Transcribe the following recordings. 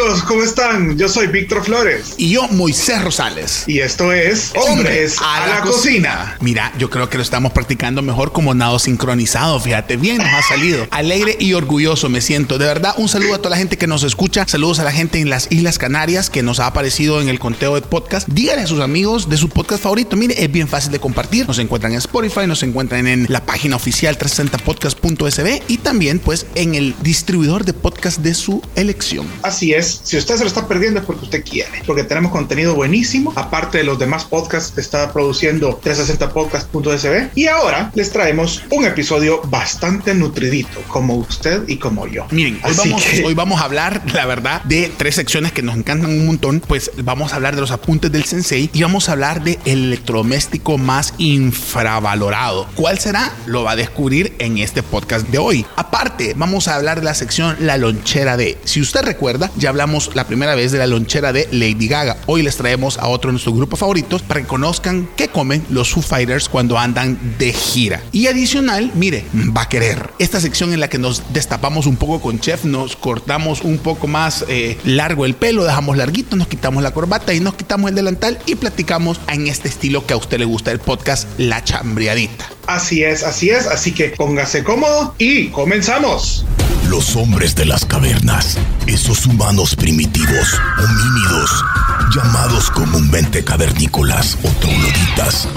amigos, ¿cómo están? Yo soy Víctor Flores. Y yo, Moisés Rosales. Y esto es Hombres a, la, cocina. Mira, yo creo que lo estamos practicando mejor como nado sincronizado. Fíjate, bien nos ha salido. Alegre y orgulloso me siento. De verdad, un saludo a toda la gente que nos escucha. Saludos a la gente en las Islas Canarias que nos ha aparecido en el conteo de podcast. Díganle a sus amigos de su podcast favorito. Mire, es bien fácil de compartir. Nos encuentran en Spotify, nos encuentran en la página oficial 360podcast.sb y también pues en el distribuidor de podcast de su elección. Así es. Si usted se lo está perdiendo es porque usted quiere. Porque tenemos contenido buenísimo. Aparte de los demás podcasts que está produciendo 360podcast.sb. Y ahora les traemos un episodio bastante nutridito, como usted y como yo. Miren, hoy vamos, hoy vamos, a hablar, la verdad, de tres secciones que nos encantan un montón. Pues vamos a hablar de los apuntes del sensei y vamos a hablar de el electrodoméstico más infravalorado. ¿Cuál será? Lo va a descubrir en este podcast de hoy. Aparte, vamos a hablar de la sección La lonchera de. Si usted recuerda, ya hablamos la primera vez de la lonchera de Lady Gaga. Hoy les traemos a otro de nuestros grupos favoritos para que conozcan qué comen los Foo Fighters cuando andan de gira. Y adicional, mire, va a querer. Esta sección en la que nos destapamos un poco con Chef, nos cortamos un poco más eh, largo el pelo, dejamos larguito, nos quitamos la corbata y nos quitamos el delantal y platicamos en este estilo que a usted le gusta el podcast La Chambriadita. Así es, así es, así que póngase cómodo y comenzamos. Los hombres de las cavernas, esos humanos primitivos, homínidos, llamados comúnmente cavernícolas o trogloditas,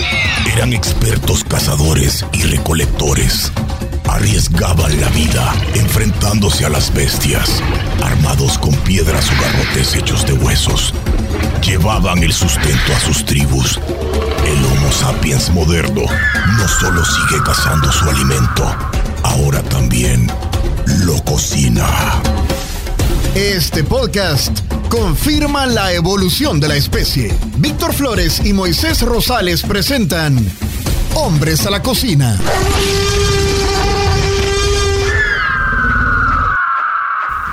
eran expertos cazadores y recolectores. Arriesgaban la vida enfrentándose a las bestias, armados con piedras o garrotes hechos de huesos. Llevaban el sustento a sus tribus. El Homo sapiens moderno no solo sigue cazando su alimento, ahora también lo cocina. Este podcast confirma la evolución de la especie. Víctor Flores y Moisés Rosales presentan Hombres a la Cocina.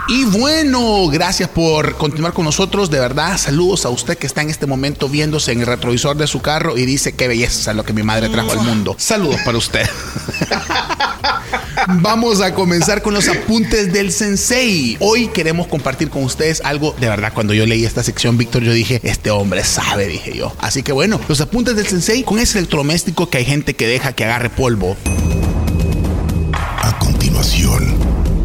Y bueno, gracias por continuar con nosotros. De verdad, saludos a usted que está en este momento viéndose en el retrovisor de su carro y dice qué belleza lo que mi madre trajo al mundo. Saludos para usted. Vamos a comenzar con los apuntes del sensei. Hoy queremos compartir con ustedes algo de verdad. Cuando yo leí esta sección, Víctor, yo dije, este hombre sabe, dije yo. Así que bueno, los apuntes del sensei con ese electrodoméstico que hay gente que deja que agarre polvo. A continuación,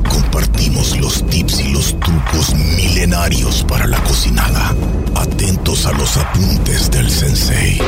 compartimos los tips y los trucos milenarios para la cocinada. Atentos a los apuntes del sensei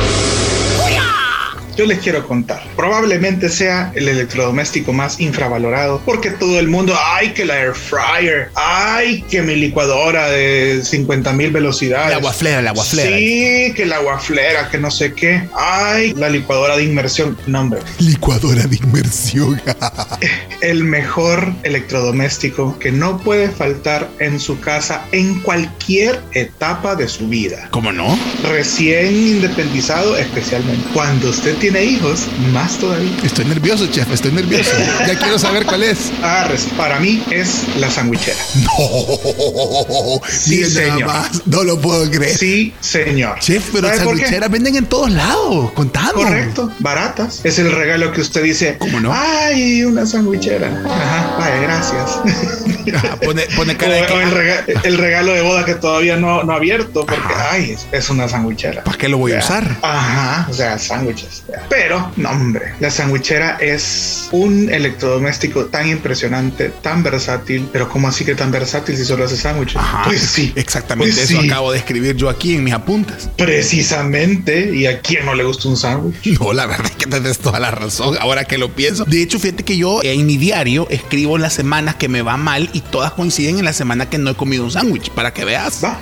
yo les quiero contar. Probablemente sea el electrodoméstico más infravalorado porque todo el mundo, ay, que la air fryer, ay, que mi licuadora de 50 mil velocidades. La aguaflera, la aguaflera. Sí, que la aguaflera, que no sé qué. Ay, la licuadora de inmersión. No, hombre. Licuadora de inmersión. el mejor electrodoméstico que no puede faltar en su casa en cualquier etapa de su vida. ¿Cómo no? Recién independizado, especialmente. Cuando usted tiene tiene hijos, más todavía. Estoy nervioso, chef, estoy nervioso. ya quiero saber cuál es. Arres, para mí es la sandwichera. No, sí, señor. No lo puedo creer. Sí, señor. Chef, pero sandwicheras venden en todos lados, contando. Correcto, baratas. Es el regalo que usted dice. ¿Cómo no? Ay, una sandwichera. Ajá, vaya, gracias. pone, pone cara de que... el, regalo, de boda que todavía no, no ha abierto, porque, ay, es, una sandwichera. ¿Para qué lo voy a usar? Ajá, o sea, sándwiches. Pero, no, hombre, la sandwichera es un electrodoméstico tan impresionante, tan versátil. Pero, ¿cómo así que tan versátil si solo hace sándwiches? Pues sí. Exactamente pues eso acabo de escribir yo aquí en mis apuntes. Precisamente. ¿Y a quién no le gusta un sándwich? No, la verdad es que tienes toda la razón. Ahora que lo pienso. De hecho, fíjate que yo en mi diario escribo las semanas que me va mal y todas coinciden en la semana que no he comido un sándwich. Para que veas. Va.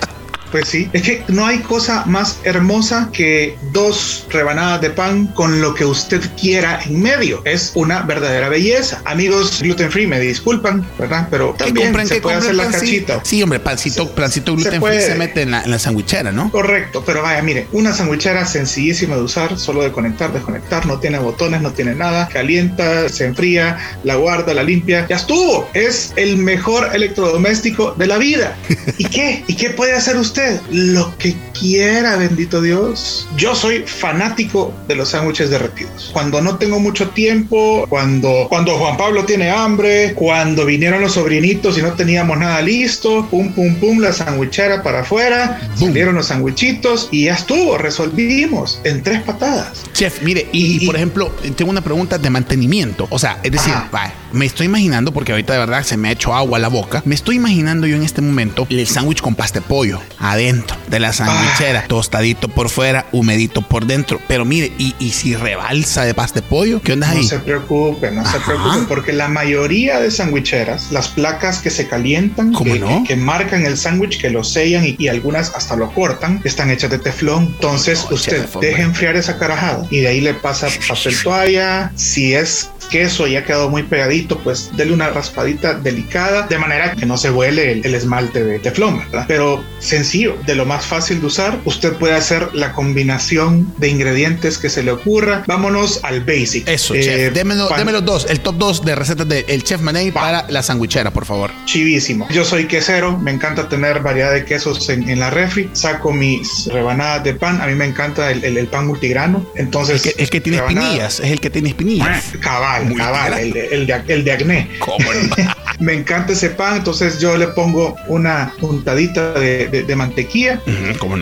Pues sí, es que no hay cosa más hermosa que dos rebanadas de pan con lo que usted quiera en medio. Es una verdadera belleza. Amigos gluten free, me disculpan, ¿verdad? Pero también se puede hacer la cachita. Sí, hombre, pancito, pancito gluten free se mete en la, en la sandwichera, ¿no? Correcto, pero vaya, mire, una sandwichera sencillísima de usar, solo de conectar, desconectar, no tiene botones, no tiene nada, calienta, se enfría, la guarda, la limpia, ya estuvo. Es el mejor electrodoméstico de la vida. ¿Y qué? ¿Y qué puede hacer usted? Usted lo que quiera, bendito Dios. Yo soy fanático de los sándwiches derretidos. Cuando no tengo mucho tiempo, cuando, cuando Juan Pablo tiene hambre, cuando vinieron los sobrinitos y no teníamos nada listo, pum, pum, pum, la sandwichera para afuera, salieron los sandwichitos y ya estuvo, resolvimos en tres patadas. Chef, mire, y, por ejemplo, tengo una pregunta de mantenimiento. O sea, es decir, me estoy imaginando, porque ahorita de verdad se me ha hecho agua a la boca, me estoy imaginando yo en este momento el sándwich con pasta de pollo adentro de la sandwichera, ah. tostadito por fuera, humedito por dentro. Pero mire, y, si rebalsa de pasta de pollo, ¿qué onda ahí? No se preocupe, no se preocupe, porque la mayoría de sandwicheras, las placas que se calientan, que, marcan el sándwich, que lo sellan y, algunas hasta lo cortan, están hechas de teflón. Entonces, usted deja enfriar esa carajada y de ahí le pasa papel toalla. Si es queso y ha quedado muy pegadito, pues dele una raspadita delicada de manera que no se vuele el, esmalte de teflón, ¿verdad? Pero sencillo, de lo más fácil de usar, usted puede hacer la combinación de ingredientes que se le ocurra. Vámonos al basic. Eso, chef. Eh, Deme los dos, el top 2 de recetas del el chef Manei para la sandwichera, por favor. Chivísimo. Yo soy quesero, me encanta tener variedad de quesos en, la refri. Saco mis rebanadas de pan. A mí me encanta el, pan multigrano. Entonces, el que, tiene espinillas, es el que tiene espinillas. Cabal el, de, el de acné. me encanta ese pan, entonces yo le pongo una puntadita de, mantequilla,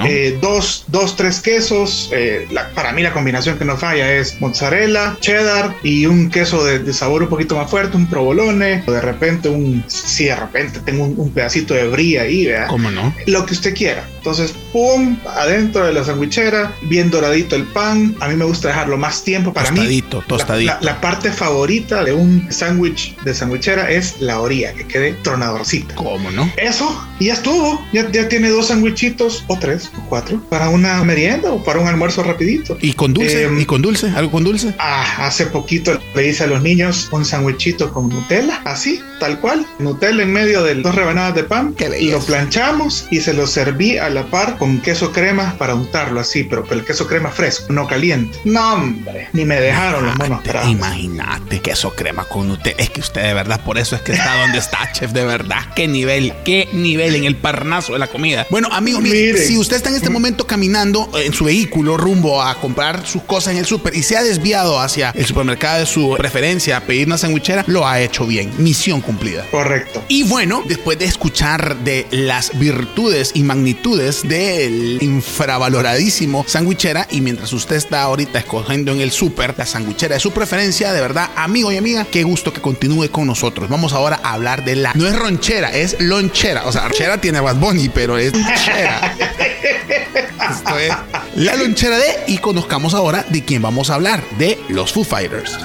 eh, dos, dos, tres quesos. Eh, para mí la combinación que no falla es mozzarella, cheddar y un queso de, sabor un poquito más fuerte, un provolone, o de repente un, si de repente tengo un, pedacito de brie ahí, ¿verdad? ¿Cómo no? Lo que usted quiera. Entonces, pum, adentro de la sandwichera, bien doradito el pan. A mí me gusta dejarlo más tiempo para tostadito, mí. Tostadito, la, la parte favorita de un sándwich de sandwichera es la orilla, que quede tronadorcita. ¿Cómo no? Eso, y ya estuvo. Ya, ya tiene dos sándwichitos, o tres, o cuatro, para una merienda o para un almuerzo rapidito. ¿Y con dulce? Em, ¿Y con dulce? ¿Algo con dulce? Ah, hace poquito le hice a los niños un sándwichito con Nutella, así, tal cual. Nutella en medio de dos rebanadas de pan. y lo planchamos y se lo serví a la par con queso crema para untarlo así, pero, el queso crema fresco, no caliente. No, hombre, ni me dejaron los monos Imagínate queso crema con usted. Es que usted de verdad, por eso es que está donde está, chef, de verdad. Qué nivel, qué nivel en el parnaso de la comida. Bueno, amigos, mire, si usted está en este momento caminando en su vehículo rumbo a comprar sus cosas en el súper y se ha desviado hacia el supermercado de su preferencia a pedir una sandwichera, lo ha hecho bien. Misión cumplida. Correcto. Y bueno, después de escuchar de las virtudes y magnitudes del infravaloradísimo sandwichera y mientras usted está ahorita escogiendo en el súper la sandwichera de su preferencia, de verdad amigo y amiga, qué gusto que continúe con nosotros. Vamos ahora a hablar de la. No es ronchera, es lonchera. O sea, ronchera tiene Bad Bunny, pero es lonchera. Esto es la lonchera de. Y conozcamos ahora de quién vamos a hablar: de los Foo Fighters.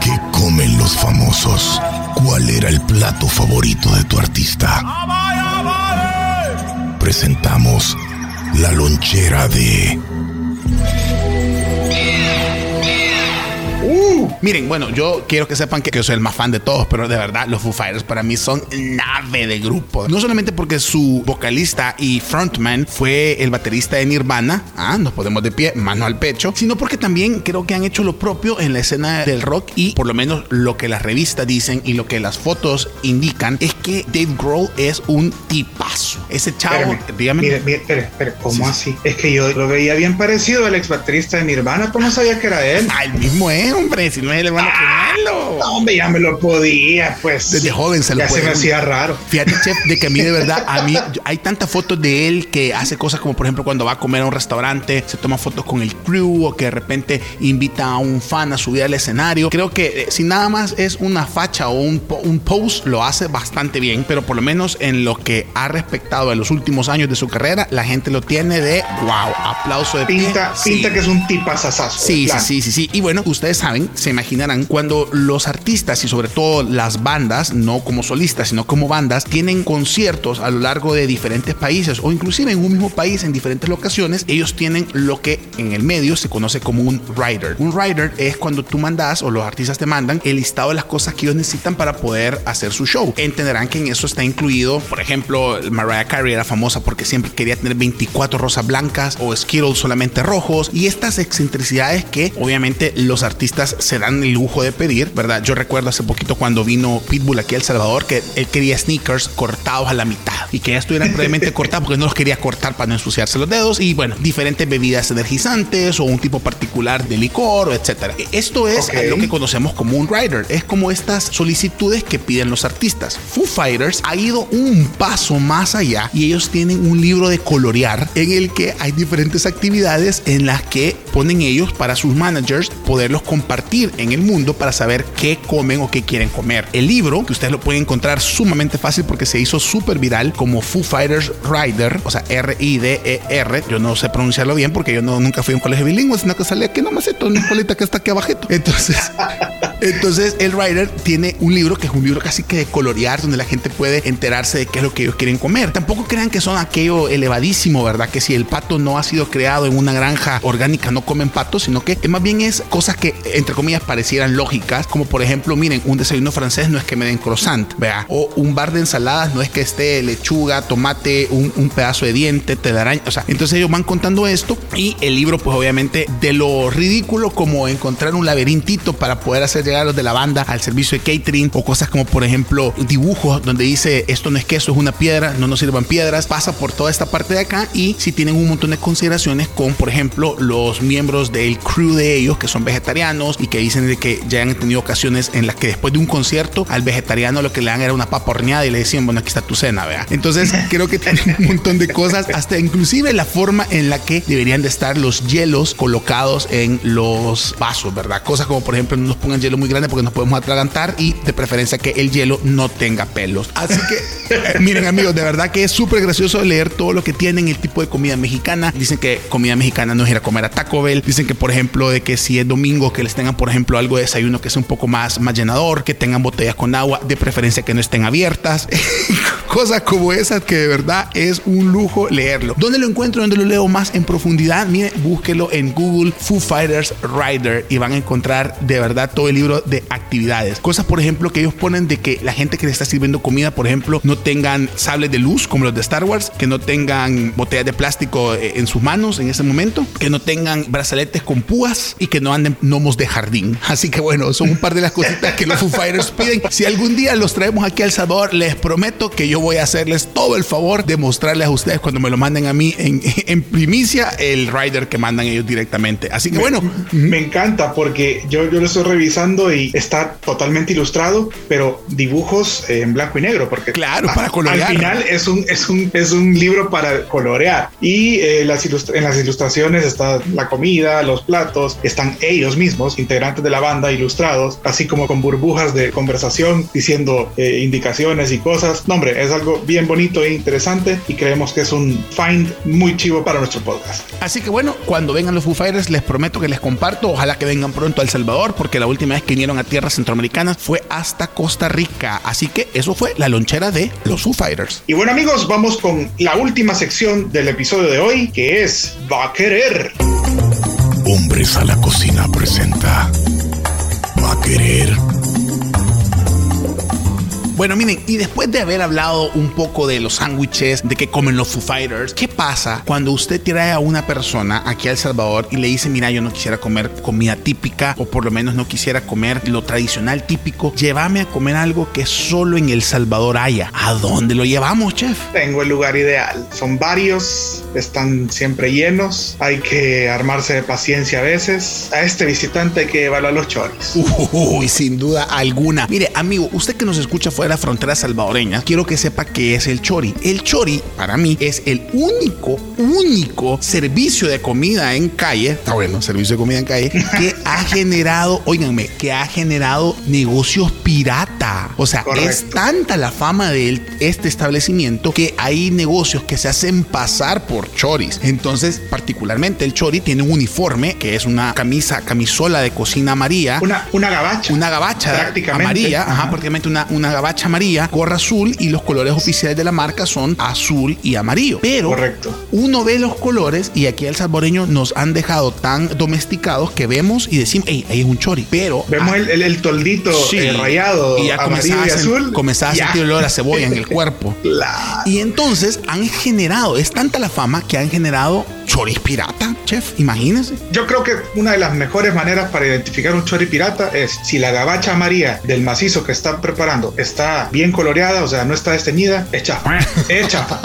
¿Qué comen los famosos? ¿Cuál era el plato favorito de tu artista? Presentamos la lonchera de. Miren, bueno, yo quiero que sepan que yo soy el más fan de todos, pero de verdad, los Foo Fighters para mí son nave de grupo. No solamente porque su vocalista y frontman fue el baterista de Nirvana, ah, nos podemos de pie, mano al pecho, sino porque también creo que han hecho lo propio en la escena del rock y por lo menos lo que las revistas dicen y lo que las fotos indican es que Dave Grohl es un tipazo. Ese chavo, dígame. Mire, mire, espere, espere, ¿cómo así? Es que yo lo veía bien parecido al ex baterista de Nirvana, ¿cómo sabía que era él? Ah, el mismo es, hombre si el hermano. No, hombre, ya me lo podía, pues. Desde joven se lo Ya se me hacía raro. Fíjate, chef, de que a mí de verdad, a mí hay tantas fotos de él que hace cosas como, por ejemplo, cuando va a comer a un restaurante, se toma fotos con el crew o que de repente invita a un fan a subir al escenario. Creo que eh, si nada más es una facha o un, un post, lo hace bastante bien, pero por lo menos en lo que ha respectado en los últimos años de su carrera, la gente lo tiene de wow, aplauso de pinta, Pinta que es un tipazazazo. Sí, sí, sí, sí, sí. Y bueno, ustedes saben, se imaginarán cuando los artistas y sobre todo las bandas, no como solistas, sino como bandas, tienen conciertos a lo largo de diferentes países o inclusive en un mismo país en diferentes locaciones, ellos tienen lo que en el medio se conoce como un rider. Un rider es cuando tú mandas o los artistas te mandan el listado de las cosas que ellos necesitan para poder hacer su show. Entenderán que en eso está incluido, por ejemplo, Mariah Carey era famosa porque siempre quería tener 24 rosas blancas o Skittles solamente rojos y estas excentricidades que obviamente los artistas se dan el lujo de pedir, ¿verdad? Yo recuerdo hace poquito cuando vino Pitbull aquí a El Salvador que él quería sneakers cortados a la mitad y que ya estuvieran previamente cortados porque no los quería cortar para no ensuciarse los dedos y bueno, diferentes bebidas energizantes o un tipo particular de licor, etcétera. Esto es lo que conocemos como un rider. Es como estas solicitudes que piden los artistas. Foo Fighters ha ido un paso más allá y ellos tienen un libro de colorear en el que hay diferentes actividades en las que ponen ellos para sus managers poderlos compartir en el mundo para saber qué comen o qué quieren comer. El libro, que ustedes lo pueden encontrar sumamente fácil porque se hizo súper viral como Foo Fighters Rider, o sea, R-I-D-E-R. Yo no sé pronunciarlo bien porque yo no, nunca fui a un colegio bilingüe, sino que salía aquí nomás esto, una escuelita que está aquí abajito. Entonces, entonces el Rider tiene un libro que es un libro casi que de colorear, donde la gente puede enterarse de qué es lo que ellos quieren comer. Tampoco crean que son aquello elevadísimo, ¿verdad? Que si el pato no ha sido creado en una granja orgánica, no comen pato, sino que más bien es cosas que, entre comillas, parecieran lógicas, como por ejemplo, miren, un desayuno francés no es que me den croissant, vea, o un bar de ensaladas no es que esté lechuga, tomate, un, pedazo de diente, telaraña, o sea, entonces ellos van contando esto y el libro, pues obviamente, de lo ridículo como encontrar un laberintito para poder hacer llegar a los de la banda al servicio de catering o cosas como, por ejemplo, dibujos donde dice esto no es queso, es una piedra, no nos sirvan piedras, pasa por toda esta parte de acá y si tienen un montón de consideraciones con, por ejemplo, los miembros del crew de ellos que son vegetarianos y que dicen de que ya han tenido ocasiones en las que después de un concierto al vegetariano lo que le dan era una papa horneada y le decían, bueno, aquí está tu cena, vea. Entonces creo que tienen un montón de cosas, hasta inclusive la forma en la que deberían de estar los hielos colocados en los vasos, ¿verdad? Cosas como, por ejemplo, no nos pongan hielo muy grande porque nos podemos atragantar y de preferencia que el hielo no tenga pelos. Así que, miren amigos, de verdad que es súper gracioso leer todo lo que tienen, el tipo de comida mexicana. Dicen que comida mexicana no es ir a comer a Taco Bell. Dicen que, por ejemplo, de que si es domingo, que les tengan, por ejemplo, algo de desayuno que sea un poco más, más llenador, que tengan botellas con agua, de preferencia que no estén abiertas. Cosas como esas que de verdad es un lujo leerlo. ¿Dónde lo encuentro? ¿Dónde lo leo más en profundidad? Mire, búsquelo en Google Foo Fighters Rider y van a encontrar de verdad todo el libro de actividades. Cosas, por ejemplo, que ellos ponen de que la gente que le está sirviendo comida, por ejemplo, no tengan sables de luz como los de Star Wars, que no tengan botellas de plástico eh, en sus manos en ese momento, que no tengan brazaletes con púas y que no anden gnomos de jardín. Así que bueno, son un par de las cositas que los Foo Fighters piden. Si algún día los traemos aquí al Salvador, les prometo que yo voy a hacerles todo el favor de mostrarles a ustedes cuando me lo manden a mí en, en primicia el rider que mandan ellos directamente. Así que bueno. Me encanta porque yo, yo lo estoy revisando y está totalmente ilustrado, pero dibujos en blanco y negro. Porque claro, para colorear. Al final es un, es un, es un libro para colorear. Y eh, las en las ilustraciones está la comida, los platos, están ellos mismos, integrantes de la banda, ilustrados, así como con burbujas de conversación diciendo eh, indicaciones y cosas. No, hombre, es algo bien bonito e interesante y creemos que es un find muy chivo para nuestro podcast. Así que bueno, cuando vengan los Foo Fighters, les prometo que les comparto. Ojalá que vengan pronto a El Salvador, porque la última vez que vinieron a tierras centroamericanas fue hasta Costa Rica. Así que eso fue la lonchera de los Foo Fighters. Y bueno, amigos, vamos con la última sección del episodio de hoy, que es Va a querer. Hombres a la cocina presenta. Va a querer. Bueno, miren, y después de haber hablado un poco de los sándwiches, de que comen los Foo Fighters, ¿qué pasa cuando usted trae a una persona aquí a El Salvador y le dice, mira, yo no quisiera comer comida típica o por lo menos no quisiera comer lo tradicional típico, llévame a comer algo que solo en El Salvador haya? ¿A dónde lo llevamos, chef? Tengo el lugar ideal. Son varios, están siempre llenos, hay que armarse de paciencia a veces. A este visitante hay que a los choris. Uy, sin duda alguna. Mire, amigo, usted que nos escucha fuera de la frontera salvadoreña, quiero que sepa qué es el chori. El chori, para mí, es el único, único servicio de comida en calle, está bueno, servicio de comida en calle, que ha generado, óiganme, que ha generado negocios pirata. O sea, Correcto. es tanta la fama de este establecimiento que hay negocios que se hacen pasar por choris. Entonces, particularmente el chori tiene un uniforme que es una camisa, camisola de cocina amarilla. Una, una gabacha. Una gabacha Prácticamente. amarilla, ajá, Ajá. prácticamente una, una gabacha gabacha amarilla, gorra azul y los colores oficiales de la marca son azul y amarillo. Pero Correcto. uno ve los colores y aquí el salvoreño nos han dejado tan domesticados que vemos y decimos, hey, ahí es un chori. Pero Vemos ah, el, el- el toldito sí, eh, rayado, y ya amarillo y azul. comenzaba a sentir el olor a cebolla en el cuerpo. Y entonces han generado, es tanta la fama que han generado choris pirata, chef, imagínense. Yo creo que una de las mejores maneras para identificar un chori pirata es si la gabacha amarilla del macizo que están preparando está bien coloreada, o sea, no está desteñida, es chafa. Es chafa.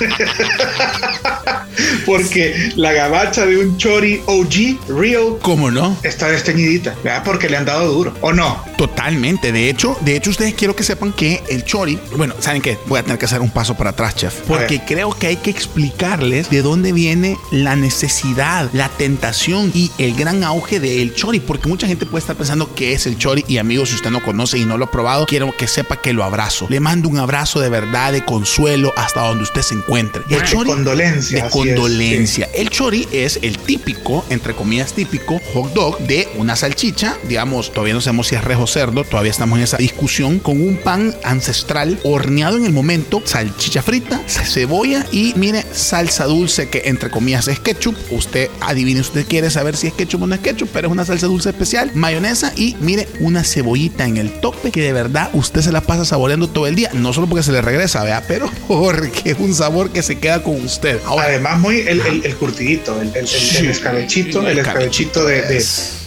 Porque la gabacha de un chori OG, real, ¿Cómo no? está desteñidita, ¿verdad? Porque le han dado duro, ¿o no? Totalmente. De hecho, de hecho, ustedes quiero que sepan que el chori, bueno, ¿saben qué? Voy a tener que hacer un paso para atrás, chef. Porque creo que hay que explicarles de dónde viene la necesidad, la tentación y el gran auge del chori. Porque mucha gente puede estar pensando que es el chori. Y amigos, si usted no conoce y no lo ha probado, quiero que sepa que lo abrazo. Le mando un abrazo de verdad, de consuelo, hasta donde usted se encuentre. El De chori. condolencia, De es, condolencia. El chori es el típico, entre comillas típico, hot dog de una salchicha, digamos, todavía no sabemos si es rejo o cerdo, todavía estamos en esa discusión, con un pan ancestral horneado en el momento, salchicha frita, cebolla y mire, salsa dulce que entre comillas es ketchup. Usted adivine, usted quiere saber si es ketchup o no es ketchup, pero es una salsa dulce especial, mayonesa y mire, una cebollita en el tope que de verdad usted se la pasa saboreando todo el día, no solo porque se le regresa, vea, pero porque es un sabor que se queda con usted. Ahora, Además, muy el, el, el curtidito, el, el, el- Sí. el escabechito, El escabechito de, de,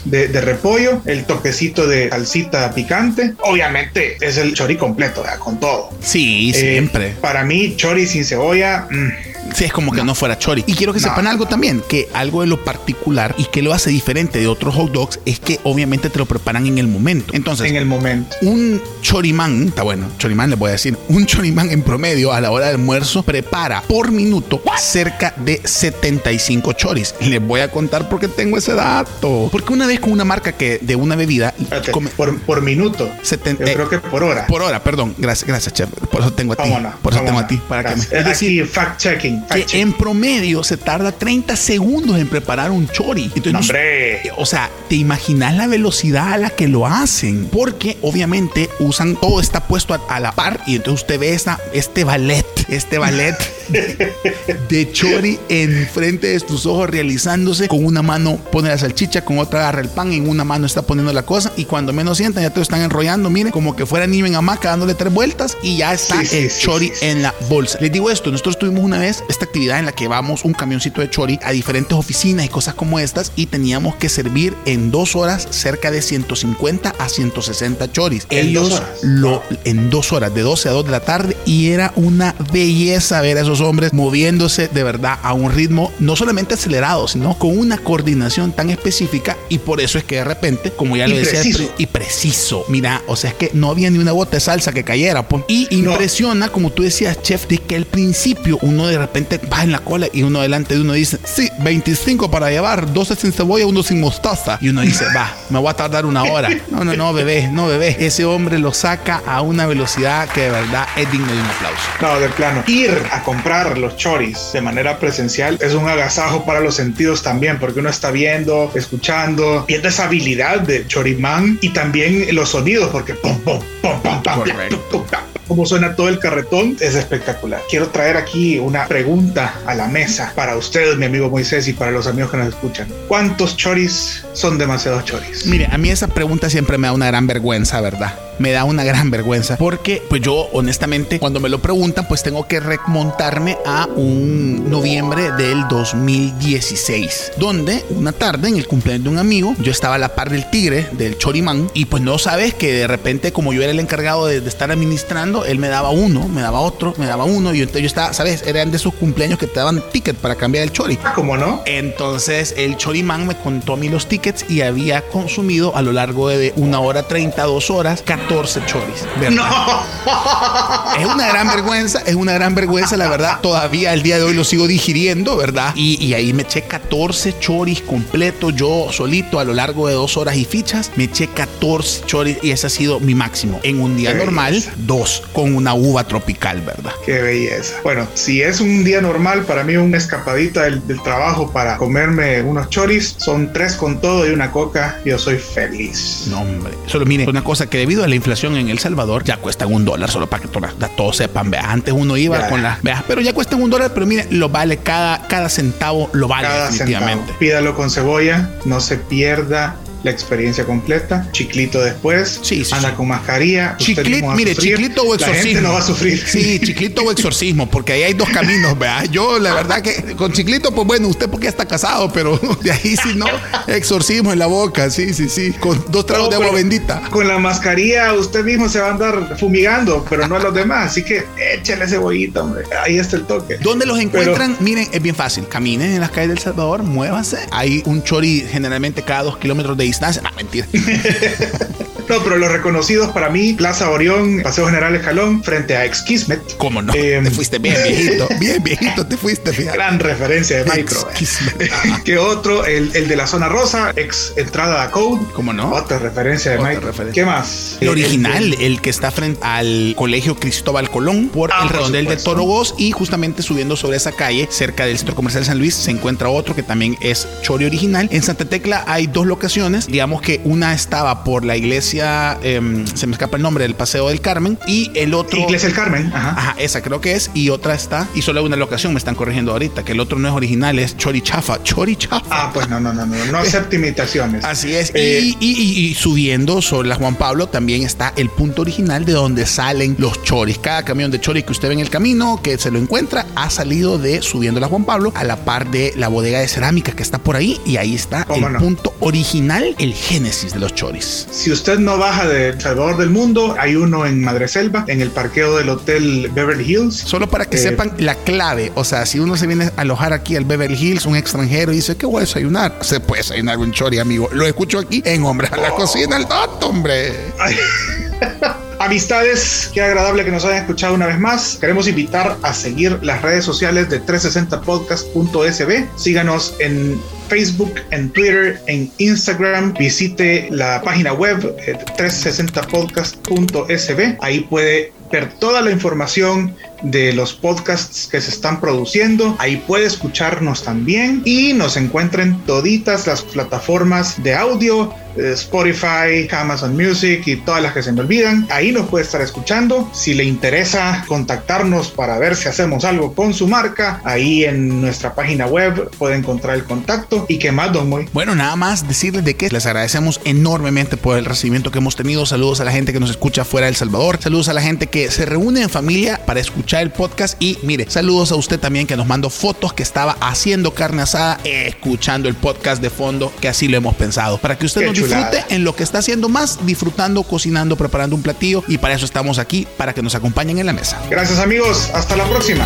de- de repollo, el toquecito de salsita picante. Obviamente es el chori completo, ¿verdad? con todo. sí, Eh, siempre. para mí, chori sin cebolla, mm, Sí, es como que no fuera chori. Y quiero que No. sepan algo también, que algo de lo particular y que lo hace diferente de otros hot dogs es que obviamente te lo preparan en el momento. Entonces, en el momento. un chorimán, está bueno, chorimán les voy a decir, un chorimán en promedio a la hora del almuerzo prepara por minuto cerca de 75 choris. Les voy a contar porque tengo ese dato. Porque una vez con una marca que de una bebida come- por, por minuto. Seten- Yo eh, creo que por hora. por hora, perdón, gracias, gracias, chef. Por eso tengo a ti. Vámonos, por eso tengo a ti para que me, es decir, Aquí, fact checking. Que checking. en promedio se tarda 30 segundos en preparar un chori. Entonces, No, hombre. o sea, te imaginas la velocidad a la que lo hacen, porque obviamente usan todo está puesto a, a la par y entonces usted ve esta, este ballet, este ballet de, de chori enfrente de tus ojos realizándose. Con una mano pone la salchicha, con otra agarra el pan, en una mano está poniendo la cosa y cuando menos sientan ya te lo están enrollando, miren, como que fuera niño en hamaca dándole tres vueltas y ya está Sí, el sí, chori sí. en la bolsa. Les digo esto, nosotros tuvimos una vez esta actividad en la que vamos un camioncito de chori a diferentes oficinas y cosas como estas y teníamos que servir en dos horas cerca de 150 a 160 choris. ¿En Ellos dos horas? lo en dos horas, de 12 a 2 de la tarde y era una belleza ver a esos hombres moviéndose de verdad a un ritmo no solamente acelerado, sino con una coordinación tan específica y por eso es que de repente, como ya lo decía, preciso. y preciso, mira, o sea, es que no había ni una gota de salsa que cayera, pues. y No. impresiona, como tú decías, chef, de que al principio uno de repente va en la cola y uno delante de uno dice, sí, 25 para llevar, 12 sin cebolla, uno sin mostaza. Y uno dice, va, me voy a tardar una hora. No, no, no, bebé, no, bebé. Ese hombre lo saca a una velocidad que de verdad es digno de un aplauso. No, de plano. Ir a comprar los choris de manera presencial es un agasajo para los sentidos también, porque uno está viendo, escuchando, viendo esa habilidad de chorimán y también los sonidos, porque pum, pum, pum, pum, pum, Correcto. pum, pum, pum, Cómo suena todo el carretón es espectacular. Quiero traer aquí una pregunta a la mesa para ustedes, mi amigo Moisés, y para los amigos que nos escuchan. ¿Cuántos choris son demasiados choris? Mire, a mí esa pregunta siempre me da una gran vergüenza, ¿verdad? Me da una gran vergüenza porque, pues yo, honestamente, cuando me lo preguntan, pues tengo que remontarme a un noviembre del 2016, donde una tarde en el cumpleaños de un amigo, yo estaba a la par del tigre, del chorimán, y pues no sabes que de repente, como yo era el encargado de, de estar administrando, él me daba uno, me daba otro, me daba uno, y entonces yo estaba, ¿sabes? Eran de esos cumpleaños que te daban ticket para cambiar el chori. Ah, ¿Cómo no? Entonces el chorimán me contó a mí los tickets y había consumido a lo largo de una hora 30, dos horas, 14 choris. ¿verdad? No. Es una gran vergüenza, es una gran vergüenza, la verdad. Todavía al día de hoy lo sigo digiriendo, ¿verdad? Y, y ahí me eché 14 choris completos, yo solito a lo largo de dos horas y fichas, me eché 14 choris y ese ha sido mi máximo. En un día Qué normal, belleza. dos, con una uva tropical, ¿verdad? Qué belleza. Bueno, si es un día normal, para mí una escapadita del, del trabajo para comerme unos choris, son tres con todo y una coca, yo soy feliz. No, hombre. Solo mire, una cosa que debido a la inflación en El Salvador ya cuestan un dólar, solo para que todos sepan. Vea, antes uno iba con la. Vea, pero ya cuestan un dólar, pero mire, lo vale, cada, cada centavo lo vale cada definitivamente. Centavo. Pídalo con cebolla, no se pierda la experiencia completa. Chiclito después. Sí, anda con mascarilla. Chiclito, mire, chiclito o exorcismo. no va a sufrir. Sí, chiclito o exorcismo, porque ahí hay dos caminos, ¿verdad? Yo, la verdad que con chiclito, pues bueno, usted porque está casado, pero de ahí si no, exorcismo en la boca, sí, sí, sí, con dos tragos de agua bendita. Con la mascarilla usted mismo se va a andar fumigando, pero no a los demás. Así que échale cebollita, hombre. Ahí está el toque. ¿Dónde los encuentran? Miren, es bien fácil. Caminen en las calles del Salvador, muévanse. Hay un chori generalmente cada dos kilómetros de distancia. No, mentira. No, pero los reconocidos para mí, Plaza Orión, Paseo General Escalón, frente a Exquismet. ¿Cómo no? Em, te fuiste bien viejito, bien viejito, te fuiste. Gran referencia de micro. que otro, el, el, de la zona rosa, ex entrada a Code. ¿Cómo no? Otra referencia de micro. ¿Qué más? El original, el, que está frente al Colegio Cristóbal Colón, por ah, el redondel de Torogos y justamente subiendo sobre esa calle, cerca del Centro Comercial San Luis, se encuentra otro que también es Chori original. En Santa Tecla hay dos locaciones, digamos que una estaba por la iglesia Em, se me escapa el nombre, del Paseo del Carmen, y el otro... Iglesia del Carmen, ajá. esa creo que es, y otra está, y solo hay una locación, me están corrigiendo ahorita, que el otro no es original, es Chorichafa, Chorichafa. Ah, pues no, no, no, no, no acepto imitaciones. Así es, eh, y, subiendo sobre la Juan Pablo también está el punto original de donde salen los choris. Cada camión de choris que usted ve en el camino, que se lo encuentra, ha salido de subiendo la Juan Pablo a la par de la bodega de cerámica que está por ahí, y ahí está el punto original, el génesis de los choris. Si usted no baja de Salvador del Mundo, hay uno en Madreselva, en el parqueo del Hotel Beverly Hills. Solo para que eh, sepan la clave, o sea, si uno se viene a alojar aquí al Beverly Hills, un extranjero, y dice, ¿qué voy a desayunar? Se puede desayunar un chori, amigo. Lo escucho aquí en Hombre a la Cocina, el dato, hombre. Amistades, qué agradable que nos hayan escuchado una vez más. Queremos invitar a seguir las redes sociales de 360podcast.sb. Síganos en Facebook, en Twitter, en Instagram. Visite la página web 360podcast.sb. Eh, Ahí puede ver toda la información de los podcasts que se están produciendo. Ahí puede escucharnos también y nos encuentren toditas las plataformas de audio, eh, Spotify, Amazon Music y todas las que se me olvidan. Ahí nos puede estar escuchando. Si le interesa contactarnos para ver si hacemos algo con su marca, ahí en nuestra página web puede encontrar el contacto. ¿Y qué más, Don Moy? Bueno, nada más decirles de que les agradecemos enormemente por el recibimiento que hemos tenido. Saludos a la gente que nos escucha fuera de Salvador. Saludos a la gente que se reúne en familia para escuchar el podcast. Y mire, saludos a usted también que nos mandó fotos que estaba haciendo carne asada, escuchando el podcast de fondo, que así lo hemos pensado. Para que usted nos disfrute en lo que está haciendo más, disfrutando, cocinando, preparando un platillo. Y para eso estamos aquí, para que nos acompañen en la mesa. Gracias amigos, hasta la próxima.